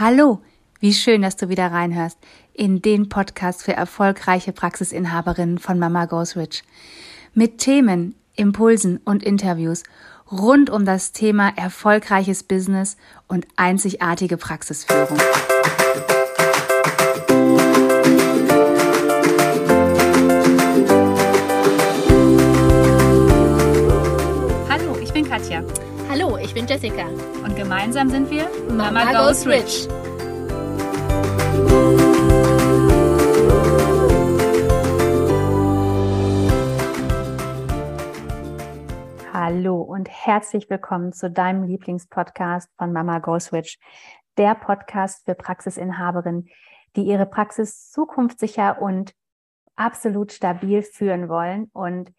Hallo, wie schön, dass du wieder reinhörst in den Podcast für erfolgreiche Praxisinhaberinnen von Mama Goes Rich. Mit Themen, Impulsen und Interviews rund um das Thema erfolgreiches Business und einzigartige Praxisführung. Hallo, ich bin Katja. Hallo, ich bin Jessica. Und gemeinsam sind wir Mama, Mama Goes Rich. Hallo und herzlich willkommen zu deinem Lieblingspodcast von Mama Go Switch, der Podcast für Praxisinhaberinnen, die ihre Praxis zukunftssicher und absolut stabil führen wollen. Und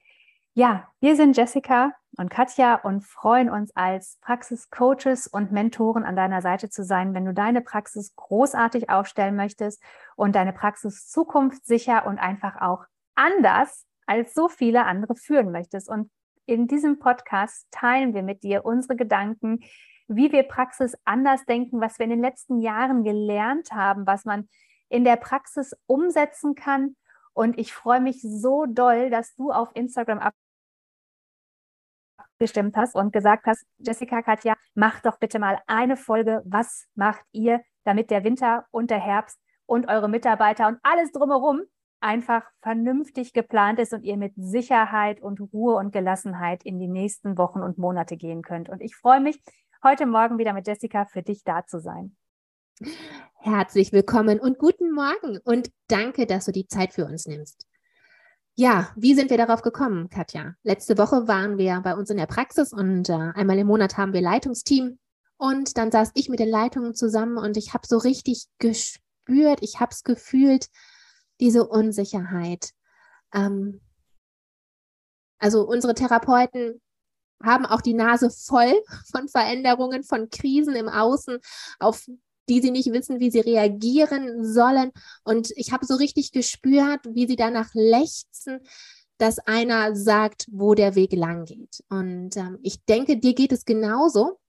ja, wir sind Jessica und Katja und freuen uns als Praxiscoaches und Mentoren an deiner Seite zu sein, wenn du deine Praxis großartig aufstellen möchtest und deine Praxis zukunftssicher und einfach auch anders als so viele andere führen möchtest. Und in diesem Podcast teilen wir mit dir unsere Gedanken, wie wir Praxis anders denken, was wir in den letzten Jahren gelernt haben, was man in der Praxis umsetzen kann. Und ich freue mich so doll, dass du auf Instagram abgestimmt hast und gesagt hast, Jessica, Katja, mach doch bitte mal eine Folge. Was macht ihr, damit der Winter und der Herbst und eure Mitarbeiter und alles drumherum einfach vernünftig geplant ist und ihr mit Sicherheit und Ruhe und Gelassenheit in die nächsten Wochen und Monate gehen könnt. Und ich freue mich, heute Morgen wieder mit Jessica für dich da zu sein. Herzlich willkommen und guten Morgen und danke, dass du die Zeit für uns nimmst. Ja, wie sind wir darauf gekommen, Katja? Letzte Woche waren wir bei uns in der Praxis und äh, einmal im Monat haben wir Leitungsteam. Und dann saß ich mit den Leitungen zusammen und ich habe so richtig gespürt, ich habe es gefühlt, diese Unsicherheit. Ähm, also unsere Therapeuten haben auch die Nase voll von Veränderungen, von Krisen im Außen, auf die sie nicht wissen, wie sie reagieren sollen. Und ich habe so richtig gespürt, wie sie danach lechzen, dass einer sagt, wo der Weg lang geht. Und ähm, ich denke, dir geht es genauso.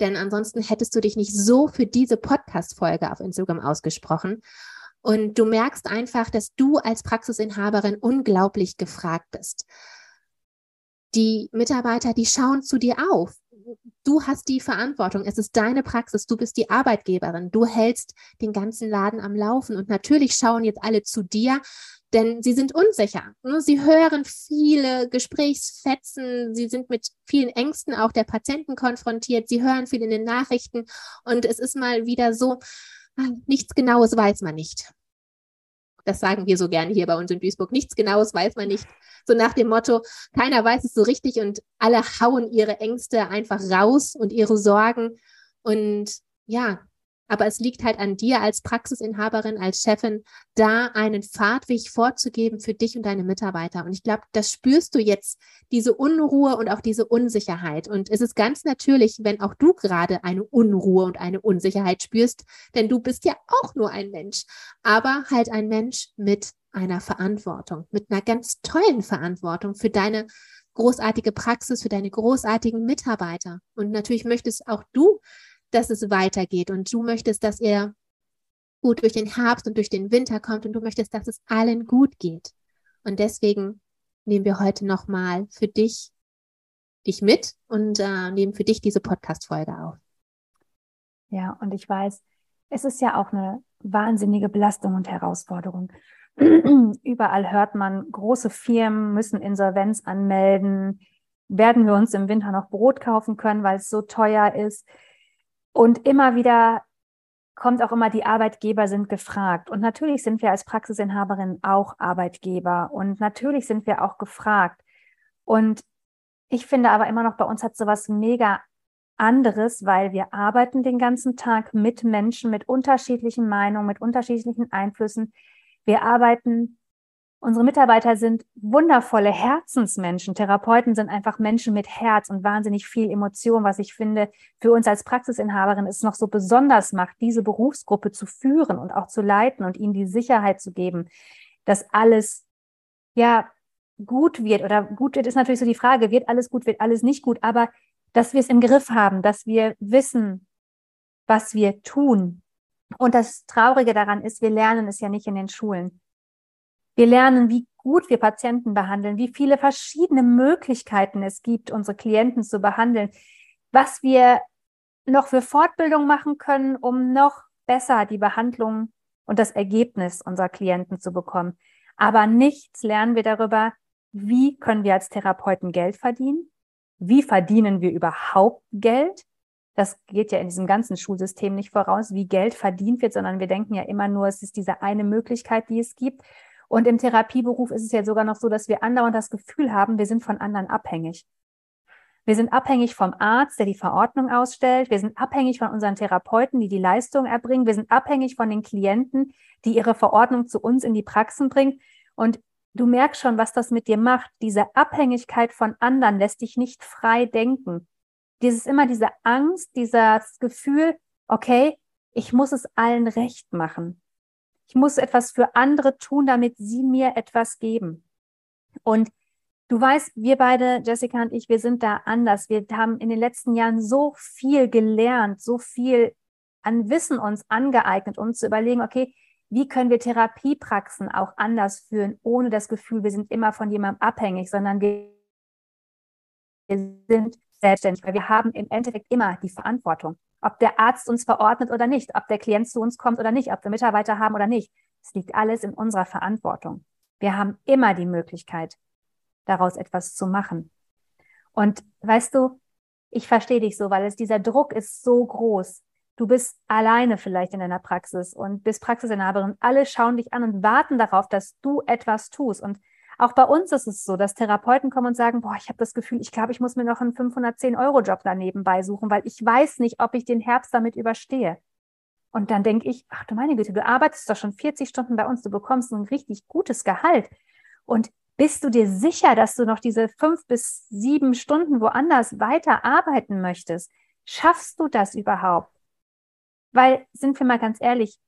Denn ansonsten hättest du dich nicht so für diese Podcast-Folge auf Instagram ausgesprochen. Und du merkst einfach, dass du als Praxisinhaberin unglaublich gefragt bist. Die Mitarbeiter, die schauen zu dir auf. Du hast die Verantwortung. Es ist deine Praxis. Du bist die Arbeitgeberin. Du hältst den ganzen Laden am Laufen. Und natürlich schauen jetzt alle zu dir, denn sie sind unsicher. Ne? Sie hören viele Gesprächsfetzen. Sie sind mit vielen Ängsten auch der Patienten konfrontiert. Sie hören viel in den Nachrichten. Und es ist mal wieder so, nichts Genaues weiß man nicht. Das sagen wir so gerne hier bei uns in Duisburg. Nichts Genaues weiß man nicht. So nach dem Motto, keiner weiß es so richtig und alle hauen ihre Ängste einfach raus und ihre Sorgen. Und ja, aber es liegt halt an dir als Praxisinhaberin, als Chefin, da einen Fahrtweg vorzugeben für dich und deine Mitarbeiter. Und ich glaube, das spürst du jetzt, diese Unruhe und auch diese Unsicherheit. Und es ist ganz natürlich, wenn auch du gerade eine Unruhe und eine Unsicherheit spürst, denn du bist ja auch nur ein Mensch, aber halt ein Mensch mit einer Verantwortung, mit einer ganz tollen Verantwortung für deine großartige Praxis, für deine großartigen Mitarbeiter. Und natürlich möchtest auch du dass es weitergeht und du möchtest, dass ihr gut durch den Herbst und durch den Winter kommt und du möchtest, dass es allen gut geht. Und deswegen nehmen wir heute nochmal für dich dich mit und äh, nehmen für dich diese Podcast-Folge auf. Ja, und ich weiß, es ist ja auch eine wahnsinnige Belastung und Herausforderung. Überall hört man, große Firmen müssen Insolvenz anmelden. Werden wir uns im Winter noch Brot kaufen können, weil es so teuer ist? Und immer wieder kommt auch immer, die Arbeitgeber sind gefragt. Und natürlich sind wir als Praxisinhaberin auch Arbeitgeber. Und natürlich sind wir auch gefragt. Und ich finde aber immer noch, bei uns hat sowas mega anderes, weil wir arbeiten den ganzen Tag mit Menschen, mit unterschiedlichen Meinungen, mit unterschiedlichen Einflüssen. Wir arbeiten Unsere Mitarbeiter sind wundervolle Herzensmenschen. Therapeuten sind einfach Menschen mit Herz und wahnsinnig viel Emotion, was ich finde, für uns als Praxisinhaberin es noch so besonders macht, diese Berufsgruppe zu führen und auch zu leiten und ihnen die Sicherheit zu geben, dass alles, ja, gut wird oder gut wird, ist natürlich so die Frage, wird alles gut, wird alles nicht gut, aber dass wir es im Griff haben, dass wir wissen, was wir tun. Und das Traurige daran ist, wir lernen es ja nicht in den Schulen. Wir lernen, wie gut wir Patienten behandeln, wie viele verschiedene Möglichkeiten es gibt, unsere Klienten zu behandeln, was wir noch für Fortbildung machen können, um noch besser die Behandlung und das Ergebnis unserer Klienten zu bekommen. Aber nichts lernen wir darüber, wie können wir als Therapeuten Geld verdienen? Wie verdienen wir überhaupt Geld? Das geht ja in diesem ganzen Schulsystem nicht voraus, wie Geld verdient wird, sondern wir denken ja immer nur, es ist diese eine Möglichkeit, die es gibt. Und im Therapieberuf ist es ja sogar noch so, dass wir andauernd das Gefühl haben, wir sind von anderen abhängig. Wir sind abhängig vom Arzt, der die Verordnung ausstellt. Wir sind abhängig von unseren Therapeuten, die die Leistung erbringen. Wir sind abhängig von den Klienten, die ihre Verordnung zu uns in die Praxen bringen. Und du merkst schon, was das mit dir macht. Diese Abhängigkeit von anderen lässt dich nicht frei denken. Dieses immer diese Angst, dieses Gefühl, okay, ich muss es allen recht machen. Ich muss etwas für andere tun, damit sie mir etwas geben. Und Du weißt, wir beide, Jessica und ich, wir sind da anders. Wir haben in den letzten Jahren so viel gelernt, so viel an Wissen uns angeeignet, um zu überlegen, okay, wie können wir Therapiepraxen auch anders führen, ohne das Gefühl, wir sind immer von jemandem abhängig, sondern wir sind selbstständig, weil wir haben im Endeffekt immer die Verantwortung. Ob der Arzt uns verordnet oder nicht, ob der Klient zu uns kommt oder nicht, ob wir Mitarbeiter haben oder nicht. Es liegt alles in unserer Verantwortung. Wir haben immer die Möglichkeit, daraus etwas zu machen. Und weißt du, ich verstehe dich so, weil es dieser Druck ist so groß. Du bist alleine vielleicht in deiner Praxis und bist Praxisinhaberin. Alle schauen dich an und warten darauf, dass du etwas tust. Und auch bei uns ist es so, dass Therapeuten kommen und sagen, boah, ich habe das Gefühl, ich glaube, ich muss mir noch einen 510-Euro-Job daneben beisuchen, weil ich weiß nicht, ob ich den Herbst damit überstehe. Und dann denke ich, ach du meine Güte, du arbeitest doch schon 40 Stunden bei uns, du bekommst ein richtig gutes Gehalt. Und bist du dir sicher, dass du noch diese fünf bis sieben Stunden woanders weiter arbeiten möchtest? Schaffst du das überhaupt? Weil, sind wir mal ganz ehrlich,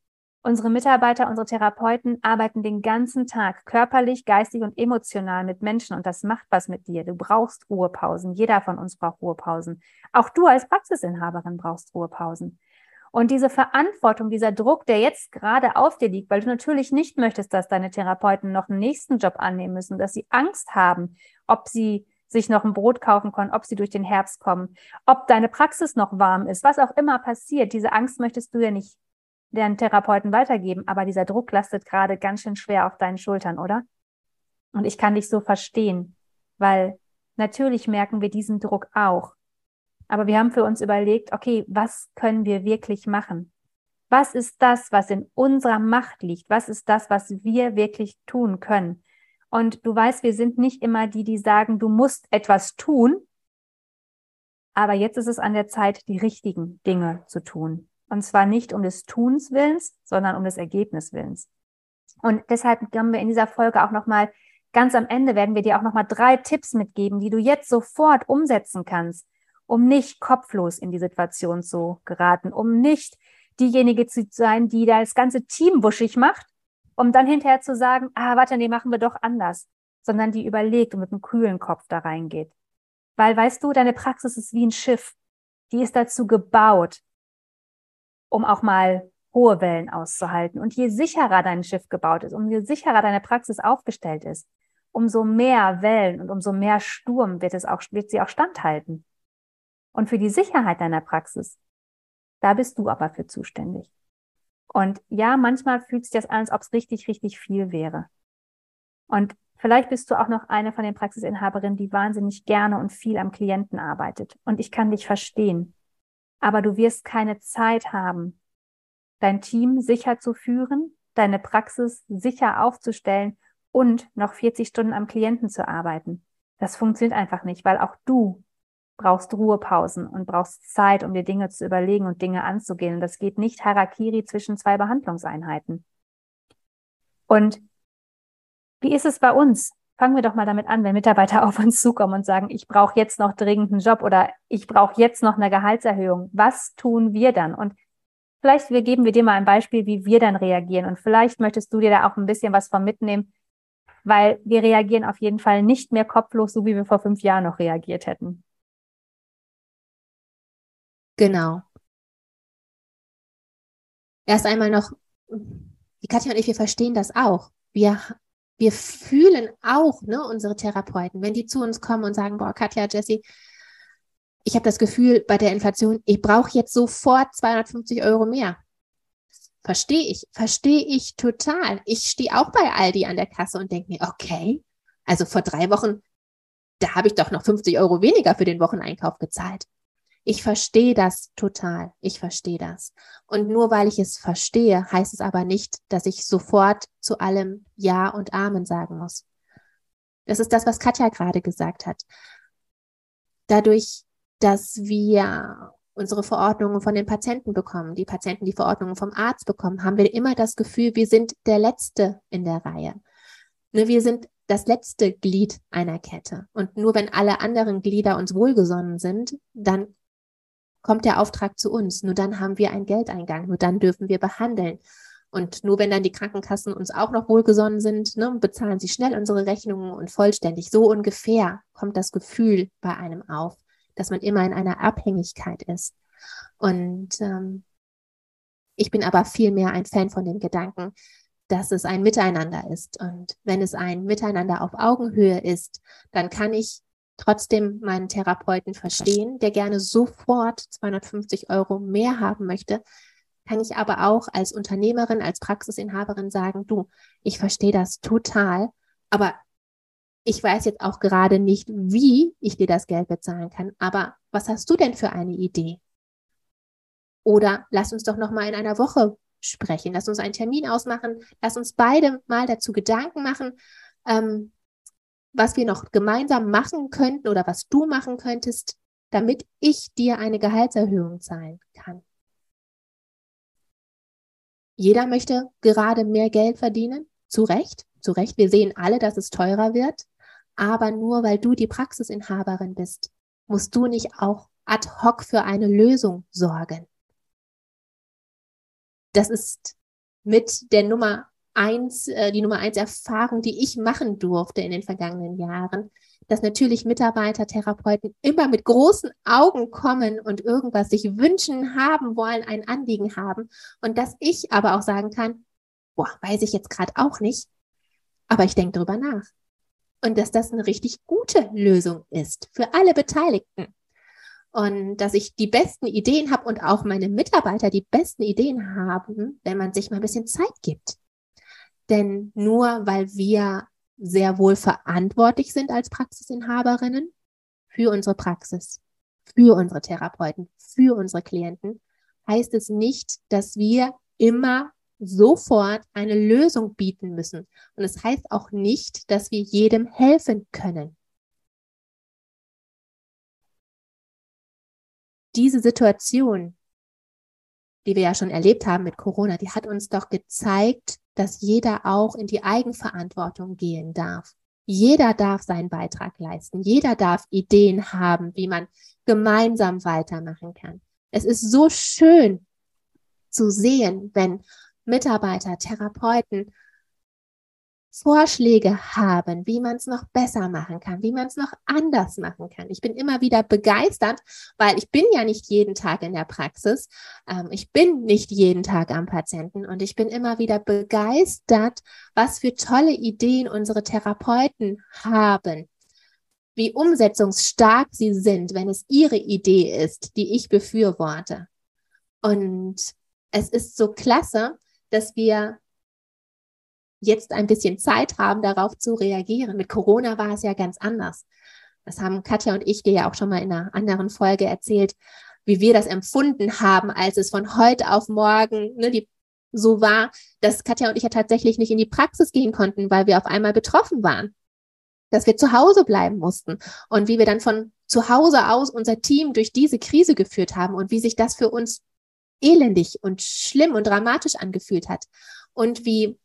unsere Mitarbeiter, unsere Therapeuten arbeiten den ganzen Tag körperlich, geistig und emotional mit Menschen und das macht was mit dir. Du brauchst Ruhepausen. Jeder von uns braucht Ruhepausen. Auch du als Praxisinhaberin brauchst Ruhepausen. Und diese Verantwortung, dieser Druck, der jetzt gerade auf dir liegt, weil du natürlich nicht möchtest, dass deine Therapeuten noch einen nächsten Job annehmen müssen, dass sie Angst haben, ob sie sich noch ein Brot kaufen können, ob sie durch den Herbst kommen, ob deine Praxis noch warm ist, was auch immer passiert. Diese Angst möchtest du ja nicht deren Therapeuten weitergeben, aber dieser Druck lastet gerade ganz schön schwer auf deinen Schultern, oder? Und ich kann dich so verstehen, weil natürlich merken wir diesen Druck auch. Aber wir haben für uns überlegt, okay, was können wir wirklich machen? Was ist das, was in unserer Macht liegt? Was ist das, was wir wirklich tun können? Und du weißt, wir sind nicht immer die, die sagen, du musst etwas tun. Aber jetzt ist es an der Zeit, die richtigen Dinge zu tun. Und zwar nicht um des Tuns Willens, sondern um des Ergebnis Willens. Und deshalb haben wir in dieser Folge auch nochmal, ganz am Ende werden wir dir auch nochmal drei Tipps mitgeben, die du jetzt sofort umsetzen kannst, um nicht kopflos in die Situation zu geraten, um nicht diejenige zu sein, die da das ganze Team wuschig macht, um dann hinterher zu sagen, ah, warte, nee, machen wir doch anders, sondern die überlegt und mit einem kühlen Kopf da reingeht. Weil, weißt du, deine Praxis ist wie ein Schiff. Die ist dazu gebaut, um auch mal hohe Wellen auszuhalten. Und je sicherer dein Schiff gebaut ist, umso sicherer deine Praxis aufgestellt ist, umso mehr Wellen und umso mehr Sturm wird es auch, wird sie auch standhalten. Und für die Sicherheit deiner Praxis, da bist du aber für zuständig. Und ja, manchmal fühlt sich das an, als ob es richtig, richtig viel wäre. Und vielleicht bist du auch noch eine von den Praxisinhaberinnen, die wahnsinnig gerne und viel am Klienten arbeitet. Und ich kann dich verstehen. Aber du wirst keine Zeit haben, dein Team sicher zu führen, deine Praxis sicher aufzustellen und noch 40 Stunden am Klienten zu arbeiten. Das funktioniert einfach nicht, weil auch du brauchst Ruhepausen und brauchst Zeit, um dir Dinge zu überlegen und Dinge anzugehen. Und das geht nicht Harakiri zwischen zwei Behandlungseinheiten. Und wie ist es bei uns? Fangen wir doch mal damit an, wenn Mitarbeiter auf uns zukommen und sagen, ich brauche jetzt noch dringend einen Job oder ich brauche jetzt noch eine Gehaltserhöhung. Was tun wir dann? Und vielleicht geben wir dir mal ein Beispiel, wie wir dann reagieren. Und vielleicht möchtest du dir da auch ein bisschen was von mitnehmen, weil wir reagieren auf jeden Fall nicht mehr kopflos, so wie wir vor fünf Jahren noch reagiert hätten. Genau. erst einmal noch, die Katja und ich, wir verstehen das auch. Wir, wir fühlen auch ne, unsere Therapeuten, wenn die zu uns kommen und sagen, boah, Katja, Jessie, ich habe das Gefühl bei der Inflation, ich brauche jetzt sofort 250 Euro mehr. Verstehe ich, verstehe ich total. Ich stehe auch bei Aldi an der Kasse und denke mir, okay, also vor drei Wochen, da habe ich doch noch 50 Euro weniger für den Wocheneinkauf gezahlt. Ich verstehe das total. Ich verstehe das. Und nur weil ich es verstehe, heißt es aber nicht, dass ich sofort zu allem Ja und Amen sagen muss. Das ist das, was Katja gerade gesagt hat. Dadurch, dass wir unsere Verordnungen von den Patienten bekommen, die Patienten die Verordnungen vom Arzt bekommen, haben wir immer das Gefühl, wir sind der Letzte in der Reihe. Ne, wir sind das letzte Glied einer Kette. Und nur wenn alle anderen Glieder uns wohlgesonnen sind, dann kommt der Auftrag zu uns. Nur dann haben wir einen Geldeingang. Nur dann dürfen wir behandeln. Und nur wenn dann die Krankenkassen uns auch noch wohlgesonnen sind, ne, bezahlen sie schnell unsere Rechnungen und vollständig. So ungefähr kommt das Gefühl bei einem auf, dass man immer in einer Abhängigkeit ist. Und ähm, ich bin aber viel mehr ein Fan von dem Gedanken, dass es ein Miteinander ist. Und wenn es ein Miteinander auf Augenhöhe ist, dann kann ich trotzdem meinen Therapeuten verstehen, der gerne sofort 250 Euro mehr haben möchte, kann ich aber auch als Unternehmerin, als Praxisinhaberin sagen, du, ich verstehe das total, aber ich weiß jetzt auch gerade nicht, wie ich dir das Geld bezahlen kann, aber was hast du denn für eine Idee? Oder lass uns doch noch mal in einer Woche sprechen, lass uns einen Termin ausmachen, lass uns beide mal dazu Gedanken machen, ähm, was wir noch gemeinsam machen könnten oder was du machen könntest, damit ich dir eine Gehaltserhöhung zahlen kann. Jeder möchte gerade mehr Geld verdienen, zu Recht, zu Recht. Wir sehen alle, dass es teurer wird, aber nur weil du die Praxisinhaberin bist, musst du nicht auch ad hoc für eine Lösung sorgen. Das ist mit der Nummer eins, äh, die Nummer eins Erfahrung, die ich machen durfte in den vergangenen Jahren, dass natürlich Mitarbeiter, Therapeuten immer mit großen Augen kommen und irgendwas sich wünschen, haben wollen, ein Anliegen haben. Und dass ich aber auch sagen kann, boah, weiß ich jetzt gerade auch nicht, aber ich denke drüber nach. Und dass das eine richtig gute Lösung ist für alle Beteiligten. Und dass ich die besten Ideen habe und auch meine Mitarbeiter die besten Ideen haben, wenn man sich mal ein bisschen Zeit gibt. Denn nur weil wir sehr wohl verantwortlich sind als Praxisinhaberinnen für unsere Praxis, für unsere Therapeuten, für unsere Klienten, heißt es nicht, dass wir immer sofort eine Lösung bieten müssen. Und es heißt auch nicht, dass wir jedem helfen können. Diese Situation, die wir ja schon erlebt haben mit Corona, die hat uns doch gezeigt, dass jeder auch in die Eigenverantwortung gehen darf. Jeder darf seinen Beitrag leisten. Jeder darf Ideen haben, wie man gemeinsam weitermachen kann. Es ist so schön zu sehen, wenn Mitarbeiter, Therapeuten Vorschläge haben, wie man es noch besser machen kann, wie man es noch anders machen kann. Ich bin immer wieder begeistert, weil ich bin ja nicht jeden Tag in der Praxis, ähm, ich bin nicht jeden Tag am Patienten und ich bin immer wieder begeistert, was für tolle Ideen unsere Therapeuten haben, wie umsetzungsstark sie sind, wenn es ihre Idee ist, die ich befürworte. Und es ist so klasse, dass wir jetzt ein bisschen Zeit haben, darauf zu reagieren. Mit Corona war es ja ganz anders. Das haben Katja und ich dir ja auch schon mal in einer anderen Folge erzählt, wie wir das empfunden haben, als es von heute auf morgen ne, die, so war, dass Katja und ich ja tatsächlich nicht in die Praxis gehen konnten, weil wir auf einmal betroffen waren. Dass wir zu Hause bleiben mussten und wie wir dann von zu Hause aus unser Team durch diese Krise geführt haben und wie sich das für uns elendig und schlimm und dramatisch angefühlt hat und wie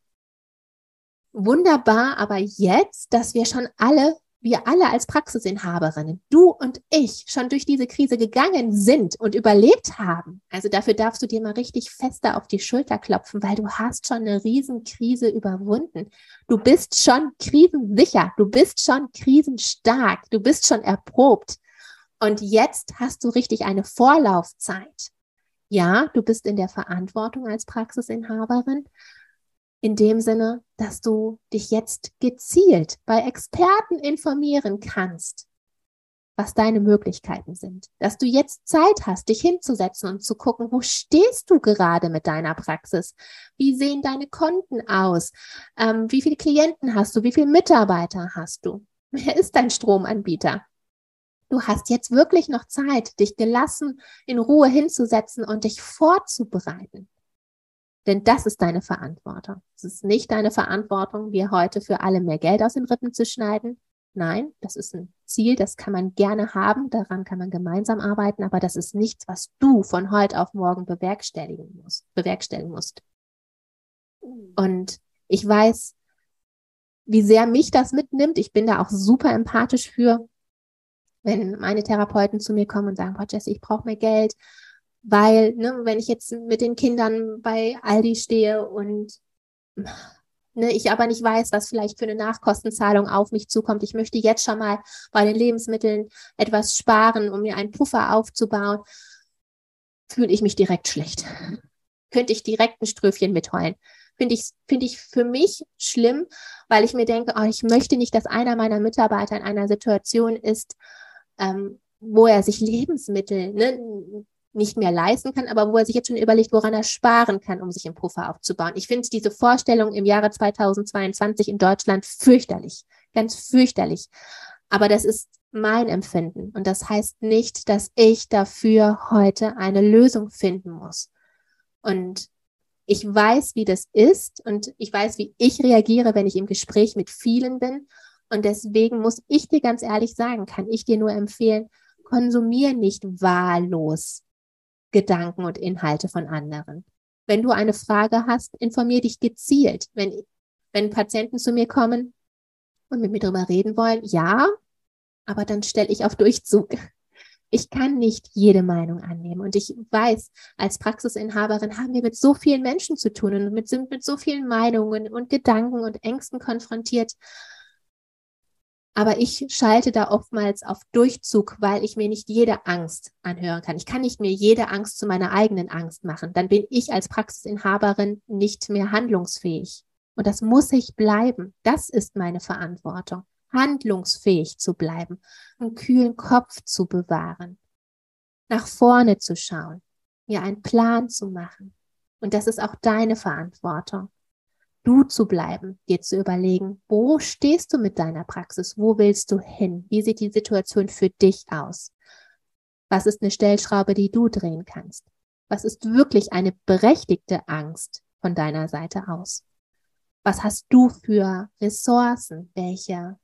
wunderbar, aber jetzt, dass wir schon alle, wir alle als Praxisinhaberinnen, du und ich, schon durch diese Krise gegangen sind und überlebt haben. Also dafür darfst du dir mal richtig fester auf die Schulter klopfen, weil du hast schon eine Riesenkrise überwunden. Du bist schon krisensicher, du bist schon krisenstark, du bist schon erprobt. Und jetzt hast du richtig eine Vorlaufzeit. Ja, du bist in der Verantwortung als Praxisinhaberin, in dem Sinne, dass du dich jetzt gezielt bei Experten informieren kannst, was deine Möglichkeiten sind. Dass du jetzt Zeit hast, dich hinzusetzen und zu gucken, wo stehst du gerade mit deiner Praxis? Wie sehen deine Konten aus? Ähm, wie viele Klienten hast du? Wie viele Mitarbeiter hast du? Wer ist dein Stromanbieter? Du hast jetzt wirklich noch Zeit, dich gelassen in Ruhe hinzusetzen und dich vorzubereiten. Denn das ist deine Verantwortung. Es ist nicht deine Verantwortung, dir heute für alle mehr Geld aus den Rippen zu schneiden. Nein, das ist ein Ziel, das kann man gerne haben, daran kann man gemeinsam arbeiten, aber das ist nichts, was du von heute auf morgen bewerkstelligen musst, bewerkstelligen musst. Und ich weiß, wie sehr mich das mitnimmt. Ich bin da auch super empathisch für, wenn meine Therapeuten zu mir kommen und sagen, boah, Jesse, ich brauche mehr Geld, weil, ne, wenn ich jetzt mit den Kindern bei Aldi stehe und ne, ich aber nicht weiß, was vielleicht für eine Nachkostenzahlung auf mich zukommt. Ich möchte jetzt schon mal bei den Lebensmitteln etwas sparen, um mir einen Puffer aufzubauen, fühle ich mich direkt schlecht. Könnte ich direkt ein Ströfchen mitheulen. Finde ich, finde ich für mich schlimm, weil ich mir denke, oh, ich möchte nicht, dass einer meiner Mitarbeiter in einer Situation ist, ähm, wo er sich Lebensmittel ne, nicht mehr leisten kann, aber wo er sich jetzt schon überlegt, woran er sparen kann, um sich einen Puffer aufzubauen. Ich finde diese Vorstellung im Jahre 2022 in Deutschland fürchterlich, ganz fürchterlich. Aber das ist mein Empfinden und das heißt nicht, dass ich dafür heute eine Lösung finden muss. Und ich weiß, wie das ist und ich weiß, wie ich reagiere, wenn ich im Gespräch mit vielen bin. Und deswegen muss ich dir ganz ehrlich sagen, kann ich dir nur empfehlen, konsumier nicht wahllos Gedanken und Inhalte von anderen. Wenn du eine Frage hast, informier dich gezielt. Wenn, wenn Patienten zu mir kommen und mit mir darüber reden wollen, ja, aber dann stelle ich auf Durchzug. Ich kann nicht jede Meinung annehmen. Und ich weiß, als Praxisinhaberin haben wir mit so vielen Menschen zu tun und mit, sind mit so vielen Meinungen und Gedanken und Ängsten konfrontiert. Aber ich schalte da oftmals auf Durchzug, weil ich mir nicht jede Angst anhören kann. Ich kann nicht mir jede Angst zu meiner eigenen Angst machen. Dann bin ich als Praxisinhaberin nicht mehr handlungsfähig. Und das muss ich bleiben. Das ist meine Verantwortung. Handlungsfähig zu bleiben, einen kühlen Kopf zu bewahren, nach vorne zu schauen, mir einen Plan zu machen. Und das ist auch deine Verantwortung du zu bleiben, dir zu überlegen, wo stehst du mit deiner Praxis? Wo willst du hin? Wie sieht die Situation für dich aus? Was ist eine Stellschraube, die du drehen kannst? Was ist wirklich eine berechtigte Angst von deiner Seite aus? Was hast du für Ressourcen? Welche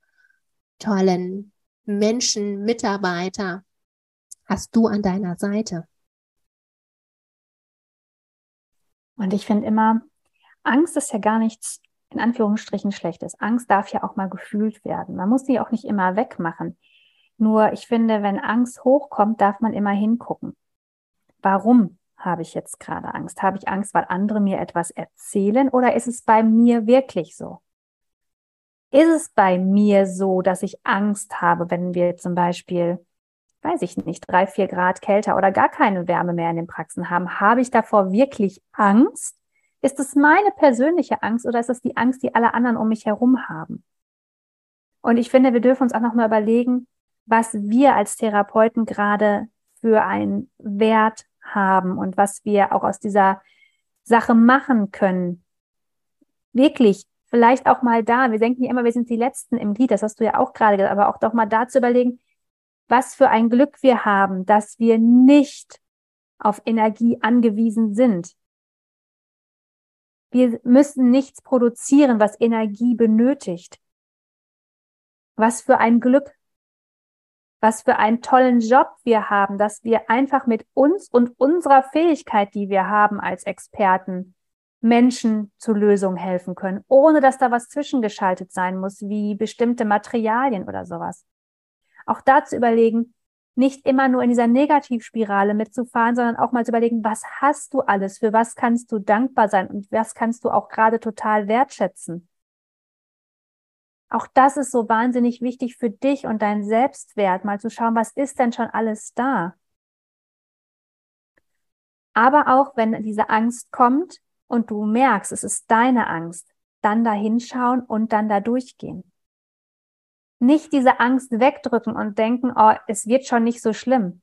tollen Menschen, Mitarbeiter hast du an deiner Seite? Und ich finde immer, Angst ist ja gar nichts in Anführungsstrichen Schlechtes. Angst darf ja auch mal gefühlt werden. Man muss sie auch nicht immer wegmachen. Nur ich finde, wenn Angst hochkommt, darf man immer hingucken. Warum habe ich jetzt gerade Angst? Habe ich Angst, weil andere mir etwas erzählen oder ist es bei mir wirklich so? Ist es bei mir so, dass ich Angst habe, wenn wir zum Beispiel, weiß ich nicht, drei, vier Grad kälter oder gar keine Wärme mehr in den Praxen haben? Habe ich davor wirklich Angst? Ist es meine persönliche Angst oder ist es die Angst, die alle anderen um mich herum haben? Und ich finde, wir dürfen uns auch nochmal überlegen, was wir als Therapeuten gerade für einen Wert haben und was wir auch aus dieser Sache machen können. Wirklich, vielleicht auch mal da. Wir denken ja immer, wir sind die Letzten im Glied. Das hast du ja auch gerade gesagt, aber auch doch mal da zu überlegen, was für ein Glück wir haben, dass wir nicht auf Energie angewiesen sind. Wir müssen nichts produzieren, was Energie benötigt. Was für ein Glück, was für einen tollen Job wir haben, dass wir einfach mit uns und unserer Fähigkeit, die wir haben als Experten, Menschen zur Lösung helfen können, ohne dass da was zwischengeschaltet sein muss, wie bestimmte Materialien oder sowas. Auch da zu überlegen, nicht immer nur in dieser Negativspirale mitzufahren, sondern auch mal zu überlegen, was hast du alles, für was kannst du dankbar sein und was kannst du auch gerade total wertschätzen. Auch das ist so wahnsinnig wichtig für dich und deinen Selbstwert, mal zu schauen, was ist denn schon alles da? Aber auch wenn diese Angst kommt und du merkst, es ist deine Angst, dann da hinschauen und dann da durchgehen. Nicht diese Angst wegdrücken und denken, oh, es wird schon nicht so schlimm.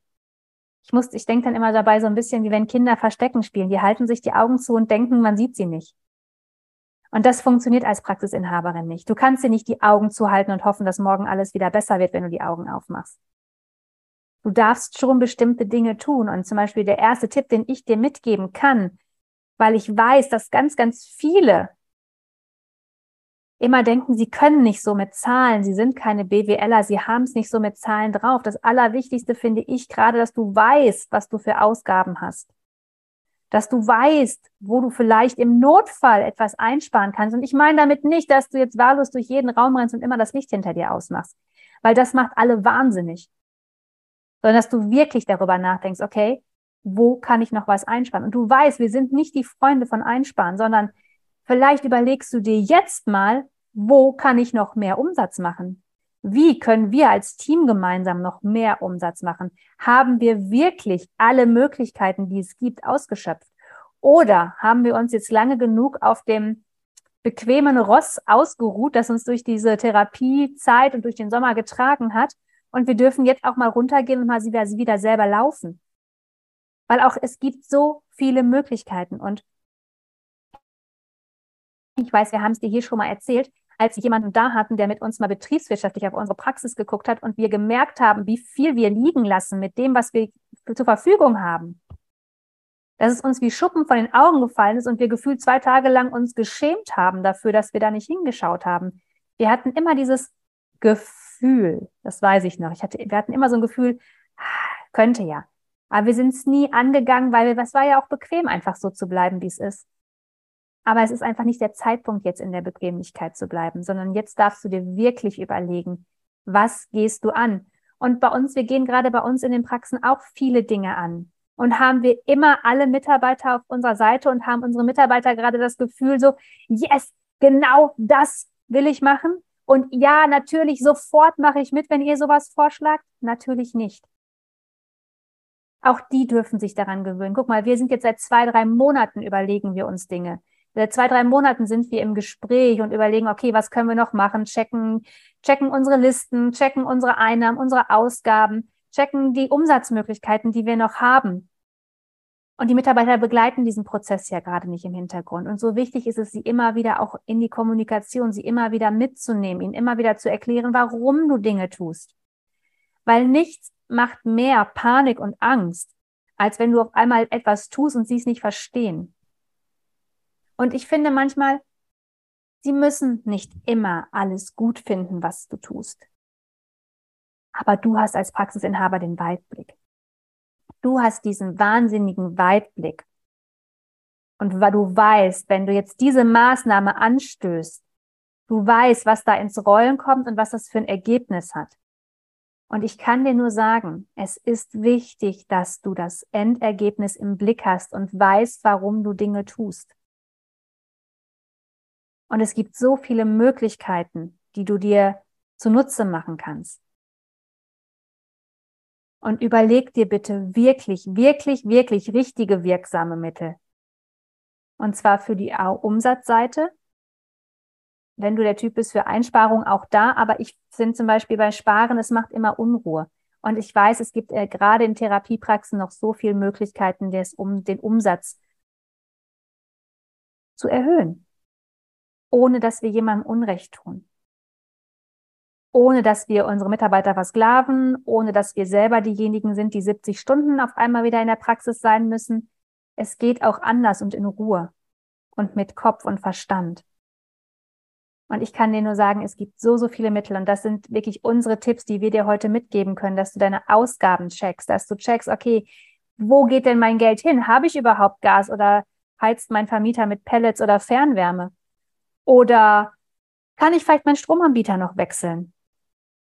Ich muss, ich denke dann immer dabei so ein bisschen, wie wenn Kinder Verstecken spielen. Die halten sich die Augen zu und denken, man sieht sie nicht. Und das funktioniert als Praxisinhaberin nicht. Du kannst dir nicht die Augen zuhalten und hoffen, dass morgen alles wieder besser wird, wenn du die Augen aufmachst. Du darfst schon bestimmte Dinge tun. Und zum Beispiel der erste Tipp, den ich dir mitgeben kann, weil ich weiß, dass ganz, ganz viele immer denken, sie können nicht so mit Zahlen, sie sind keine BWLer, sie haben es nicht so mit Zahlen drauf. Das Allerwichtigste finde ich gerade, dass du weißt, was du für Ausgaben hast. Dass du weißt, wo du vielleicht im Notfall etwas einsparen kannst. Und ich meine damit nicht, dass du jetzt wahllos durch jeden Raum rennst und immer das Licht hinter dir ausmachst, weil das macht alle wahnsinnig. Sondern dass du wirklich darüber nachdenkst, okay, wo kann ich noch was einsparen? Und du weißt, wir sind nicht die Freunde von Einsparen, sondern Vielleicht überlegst du dir jetzt mal, wo kann ich noch mehr Umsatz machen? Wie können wir als Team gemeinsam noch mehr Umsatz machen? Haben wir wirklich alle Möglichkeiten, die es gibt, ausgeschöpft? Oder haben wir uns jetzt lange genug auf dem bequemen Ross ausgeruht, das uns durch diese Therapiezeit und durch den Sommer getragen hat? Und wir dürfen jetzt auch mal runtergehen und mal wieder selber laufen. Weil auch es gibt so viele Möglichkeiten. Und ich weiß, wir haben es dir hier schon mal erzählt, als wir jemanden da hatten, der mit uns mal betriebswirtschaftlich auf unsere Praxis geguckt hat und wir gemerkt haben, wie viel wir liegen lassen mit dem, was wir zur Verfügung haben. Dass es uns wie Schuppen von den Augen gefallen ist und wir gefühlt zwei Tage lang uns geschämt haben dafür, dass wir da nicht hingeschaut haben. Wir hatten immer dieses Gefühl, das weiß ich noch. Ich hatte, wir hatten immer so ein Gefühl, könnte ja. Aber wir sind es nie angegangen, weil es war ja auch bequem, einfach so zu bleiben, wie es ist. Aber es ist einfach nicht der Zeitpunkt, jetzt in der Bequemlichkeit zu bleiben, sondern jetzt darfst du dir wirklich überlegen, was gehst du an? Und bei uns, wir gehen gerade bei uns in den Praxen auch viele Dinge an. Und haben wir immer alle Mitarbeiter auf unserer Seite und haben unsere Mitarbeiter gerade das Gefühl so, yes, genau das will ich machen. Und ja, natürlich, sofort mache ich mit, wenn ihr sowas vorschlagt. Natürlich nicht. Auch die dürfen sich daran gewöhnen. Guck mal, wir sind jetzt seit zwei, drei Monaten überlegen wir uns Dinge. Seit zwei, drei Monaten sind wir im Gespräch und überlegen, okay, was können wir noch machen? Checken, checken unsere Listen, checken unsere Einnahmen, unsere Ausgaben, checken die Umsatzmöglichkeiten, die wir noch haben. Und die Mitarbeiter begleiten diesen Prozess ja gerade nicht im Hintergrund. Und so wichtig ist es, sie immer wieder auch in die Kommunikation, sie immer wieder mitzunehmen, ihnen immer wieder zu erklären, warum du Dinge tust. Weil nichts macht mehr Panik und Angst, als wenn du auf einmal etwas tust und sie es nicht verstehen. Und ich finde manchmal, sie müssen nicht immer alles gut finden, was du tust. Aber du hast als Praxisinhaber den Weitblick. Du hast diesen wahnsinnigen Weitblick. Und weil du weißt, wenn du jetzt diese Maßnahme anstößt, du weißt, was da ins Rollen kommt und was das für ein Ergebnis hat. Und ich kann dir nur sagen, es ist wichtig, dass du das Endergebnis im Blick hast und weißt, warum du Dinge tust. Und es gibt so viele Möglichkeiten, die du dir zunutze machen kannst. Und überleg dir bitte wirklich, wirklich, wirklich richtige wirksame Mittel. Und zwar für die Umsatzseite. Wenn du der Typ bist für Einsparung, auch da. Aber ich finde zum Beispiel bei Sparen, es macht immer Unruhe. Und ich weiß, es gibt äh, gerade in Therapiepraxen noch so viele Möglichkeiten, des, um den Umsatz zu erhöhen ohne dass wir jemandem Unrecht tun. Ohne dass wir unsere Mitarbeiter versklaven, ohne dass wir selber diejenigen sind, die 70 Stunden auf einmal wieder in der Praxis sein müssen. Es geht auch anders und in Ruhe und mit Kopf und Verstand. Und ich kann dir nur sagen, es gibt so, so viele Mittel. Und das sind wirklich unsere Tipps, die wir dir heute mitgeben können, dass du deine Ausgaben checkst, dass du checkst, okay, wo geht denn mein Geld hin? Habe ich überhaupt Gas oder heizt mein Vermieter mit Pellets oder Fernwärme? Oder kann ich vielleicht meinen Stromanbieter noch wechseln?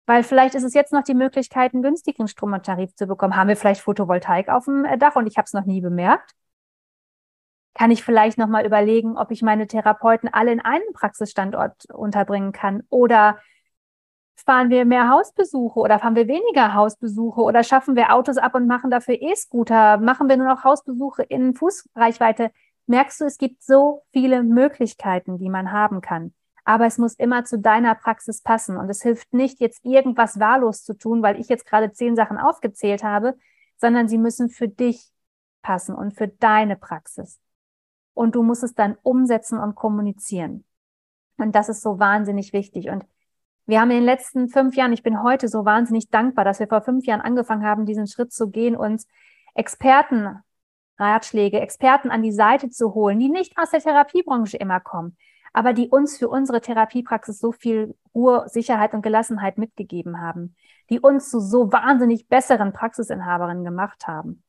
Weil vielleicht ist es jetzt noch die Möglichkeit, einen günstigen Stromtarif zu bekommen. Haben wir vielleicht Photovoltaik auf dem äh, Dach und ich habe es noch nie bemerkt? Kann ich vielleicht noch mal überlegen, ob ich meine Therapeuten alle in einen Praxisstandort unterbringen kann? Oder fahren wir mehr Hausbesuche oder fahren wir weniger Hausbesuche oder schaffen wir Autos ab und machen dafür E-Scooter? Machen wir nur noch Hausbesuche in Fußreichweite? Merkst du, es gibt so viele Möglichkeiten, die man haben kann. Aber es muss immer zu deiner Praxis passen. Und es hilft nicht, jetzt irgendwas wahllos zu tun, weil ich jetzt gerade zehn Sachen aufgezählt habe, sondern sie müssen für dich passen und für deine Praxis. Und du musst es dann umsetzen und kommunizieren. Und das ist so wahnsinnig wichtig. Und wir haben in den letzten fünf Jahren, ich bin heute so wahnsinnig dankbar, dass wir vor fünf Jahren angefangen haben, diesen Schritt zu gehen, uns Experten, Ratschläge, Experten an die Seite zu holen, die nicht aus der Therapiebranche immer kommen, aber die uns für unsere Therapiepraxis so viel Ruhe, Sicherheit und Gelassenheit mitgegeben haben, die uns zu so wahnsinnig besseren Praxisinhaberinnen gemacht haben.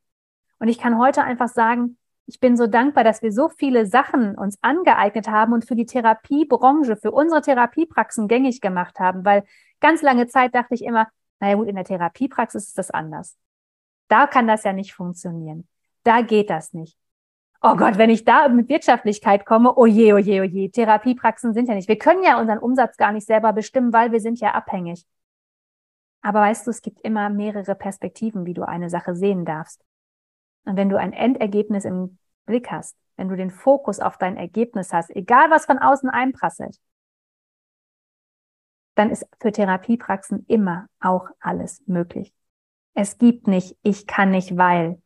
Und ich kann heute einfach sagen, ich bin so dankbar, dass wir so viele Sachen uns angeeignet haben und für die Therapiebranche, für unsere Therapiepraxen gängig gemacht haben, weil ganz lange Zeit dachte ich immer, naja gut, in der Therapiepraxis ist das anders. Da kann das ja nicht funktionieren. Da geht das nicht. Oh Gott, wenn ich da mit Wirtschaftlichkeit komme, oh je, oh je, oh je, Therapiepraxen sind ja nicht. Wir können ja unseren Umsatz gar nicht selber bestimmen, weil wir sind ja abhängig. Aber weißt du, es gibt immer mehrere Perspektiven, wie du eine Sache sehen darfst. Und wenn du ein Endergebnis im Blick hast, wenn du den Fokus auf dein Ergebnis hast, egal was von außen einprasselt, dann ist für Therapiepraxen immer auch alles möglich. Es gibt nicht, ich kann nicht, weil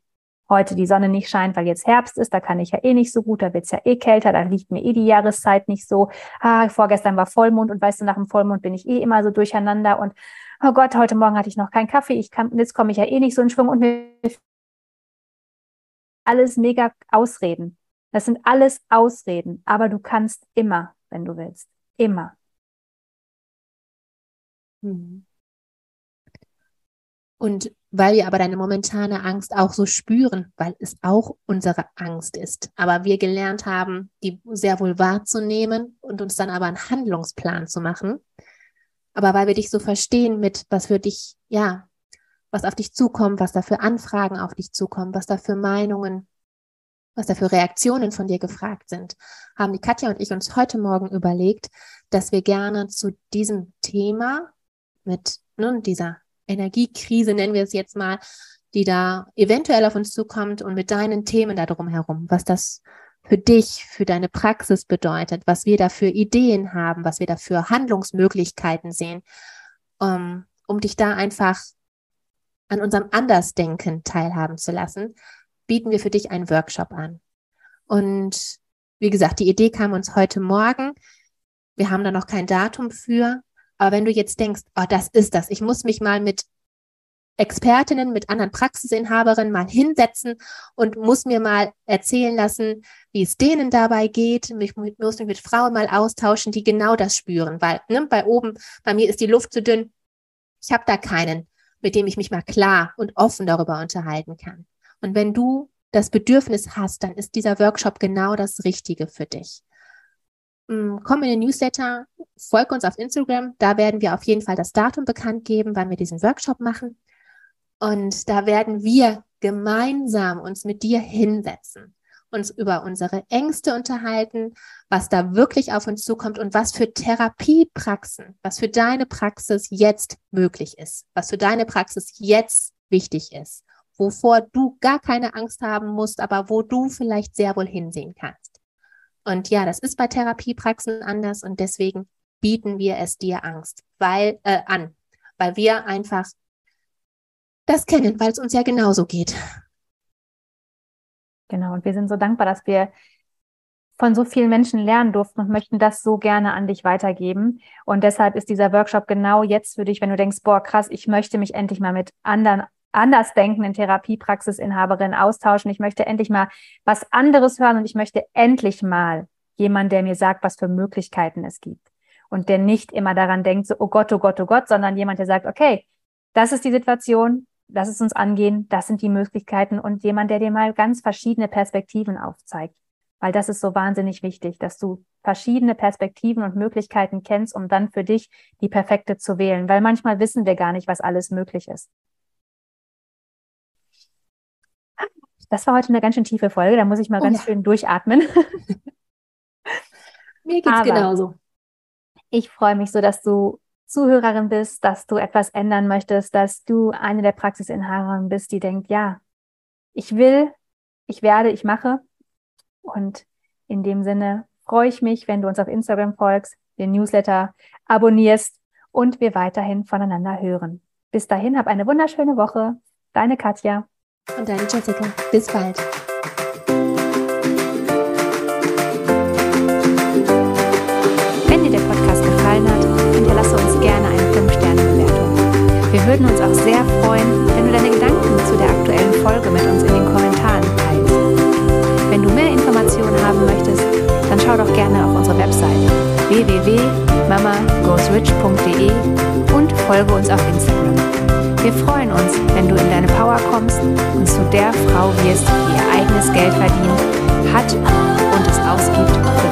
heute die Sonne nicht scheint, weil jetzt Herbst ist, da kann ich ja eh nicht so gut, da wird's ja eh kälter, da liegt mir eh die Jahreszeit nicht so. Ah, vorgestern war Vollmond und weißt du, nach dem Vollmond bin ich eh immer so durcheinander und oh Gott, heute Morgen hatte ich noch keinen Kaffee, ich kann, jetzt komme ich ja eh nicht so in Schwung und mir alles mega Ausreden. Das sind alles Ausreden, aber du kannst immer, wenn du willst. Immer. Mhm. Und weil wir aber deine momentane Angst auch so spüren, weil es auch unsere Angst ist, aber wir gelernt haben, die sehr wohl wahrzunehmen und uns dann aber einen Handlungsplan zu machen. Aber weil wir dich so verstehen mit, was für dich, ja, was auf dich zukommt, was da für Anfragen auf dich zukommen, was da für Meinungen, was da für Reaktionen von dir gefragt sind, haben die Katja und ich uns heute Morgen überlegt, dass wir gerne zu diesem Thema mit nun dieser Energiekrise, nennen wir es jetzt mal, die da eventuell auf uns zukommt und mit deinen Themen da drumherum, was das für dich, für deine Praxis bedeutet, was wir da für Ideen haben, was wir da für Handlungsmöglichkeiten sehen, um, ähm, um dich da einfach an unserem Andersdenken teilhaben zu lassen, bieten wir für dich einen Workshop an. Und wie gesagt, die Idee kam uns heute Morgen. Wir haben da noch kein Datum für. Aber wenn du jetzt denkst, oh, das ist das, ich muss mich mal mit Expertinnen, mit anderen Praxisinhaberinnen mal hinsetzen und muss mir mal erzählen lassen, wie es denen dabei geht. Ich muss mich mit Frauen mal austauschen, die genau das spüren, weil ne, bei oben, bei mir ist die Luft zu dünn. Ich habe da keinen, mit dem ich mich mal klar und offen darüber unterhalten kann. Und wenn du das Bedürfnis hast, dann ist dieser Workshop genau das Richtige für dich. Mm, komm in den Newsletter, folge uns auf Instagram. Da werden wir auf jeden Fall das Datum bekannt geben, wann wir diesen Workshop machen. Und da werden wir gemeinsam uns mit dir hinsetzen, uns über unsere Ängste unterhalten, was da wirklich auf uns zukommt und was für Therapiepraxen, was für deine Praxis jetzt möglich ist, was für deine Praxis jetzt wichtig ist, wovor du gar keine Angst haben musst, aber wo du vielleicht sehr wohl hinsehen kannst. Und ja, das ist bei Therapiepraxen anders und deswegen bieten wir es dir Angst, weil äh, an, weil wir einfach das kennen, weil es uns ja genauso geht. Genau, und wir sind so dankbar, dass wir von so vielen Menschen lernen durften und möchten das so gerne an dich weitergeben. Und deshalb ist dieser Workshop genau jetzt für dich, wenn du denkst, boah, krass, ich möchte mich endlich mal mit anderen anders denkenden Therapiepraxisinhaberinnen austauschen. Ich möchte endlich mal was anderes hören und ich möchte endlich mal jemand, der mir sagt, was für Möglichkeiten es gibt. Und der nicht immer daran denkt, so, oh Gott, oh Gott, oh Gott, sondern jemand, der sagt, okay, das ist die Situation, lass es uns angehen, das sind die Möglichkeiten und jemand, der dir mal ganz verschiedene Perspektiven aufzeigt. Weil das ist so wahnsinnig wichtig, dass du verschiedene Perspektiven und Möglichkeiten kennst, um dann für dich die perfekte zu wählen. Weil manchmal wissen wir gar nicht, was alles möglich ist. Das war heute eine ganz schön tiefe Folge, da muss ich mal oh, ganz ja. schön durchatmen. Mir geht's Aber genauso. Ich freue mich so, dass du Zuhörerin bist, dass du etwas ändern möchtest, dass du eine der Praxisinhaberinnen bist, die denkt, ja, ich will, ich werde, ich mache. Und in dem Sinne freue ich mich, wenn du uns auf Instagram folgst, den Newsletter abonnierst und wir weiterhin voneinander hören. Bis dahin, hab eine wunderschöne Woche. Deine Katja. Und deine Jessica. Bis bald. Wenn dir der Podcast gefallen hat, hinterlasse uns gerne eine 5-Sterne-Bewertung. Wir würden uns auch sehr freuen, wenn du deine Gedanken zu der aktuellen Folge mit uns in den Kommentaren teilst. Wenn du mehr Informationen haben möchtest, dann schau doch gerne auf unsere Website www.mamagoesrich.de und folge uns auf Instagram. Wir freuen uns, wenn du in deine Power kommst und zu der Frau wirst, die ihr eigenes Geld verdient, hat und es ausgibt. für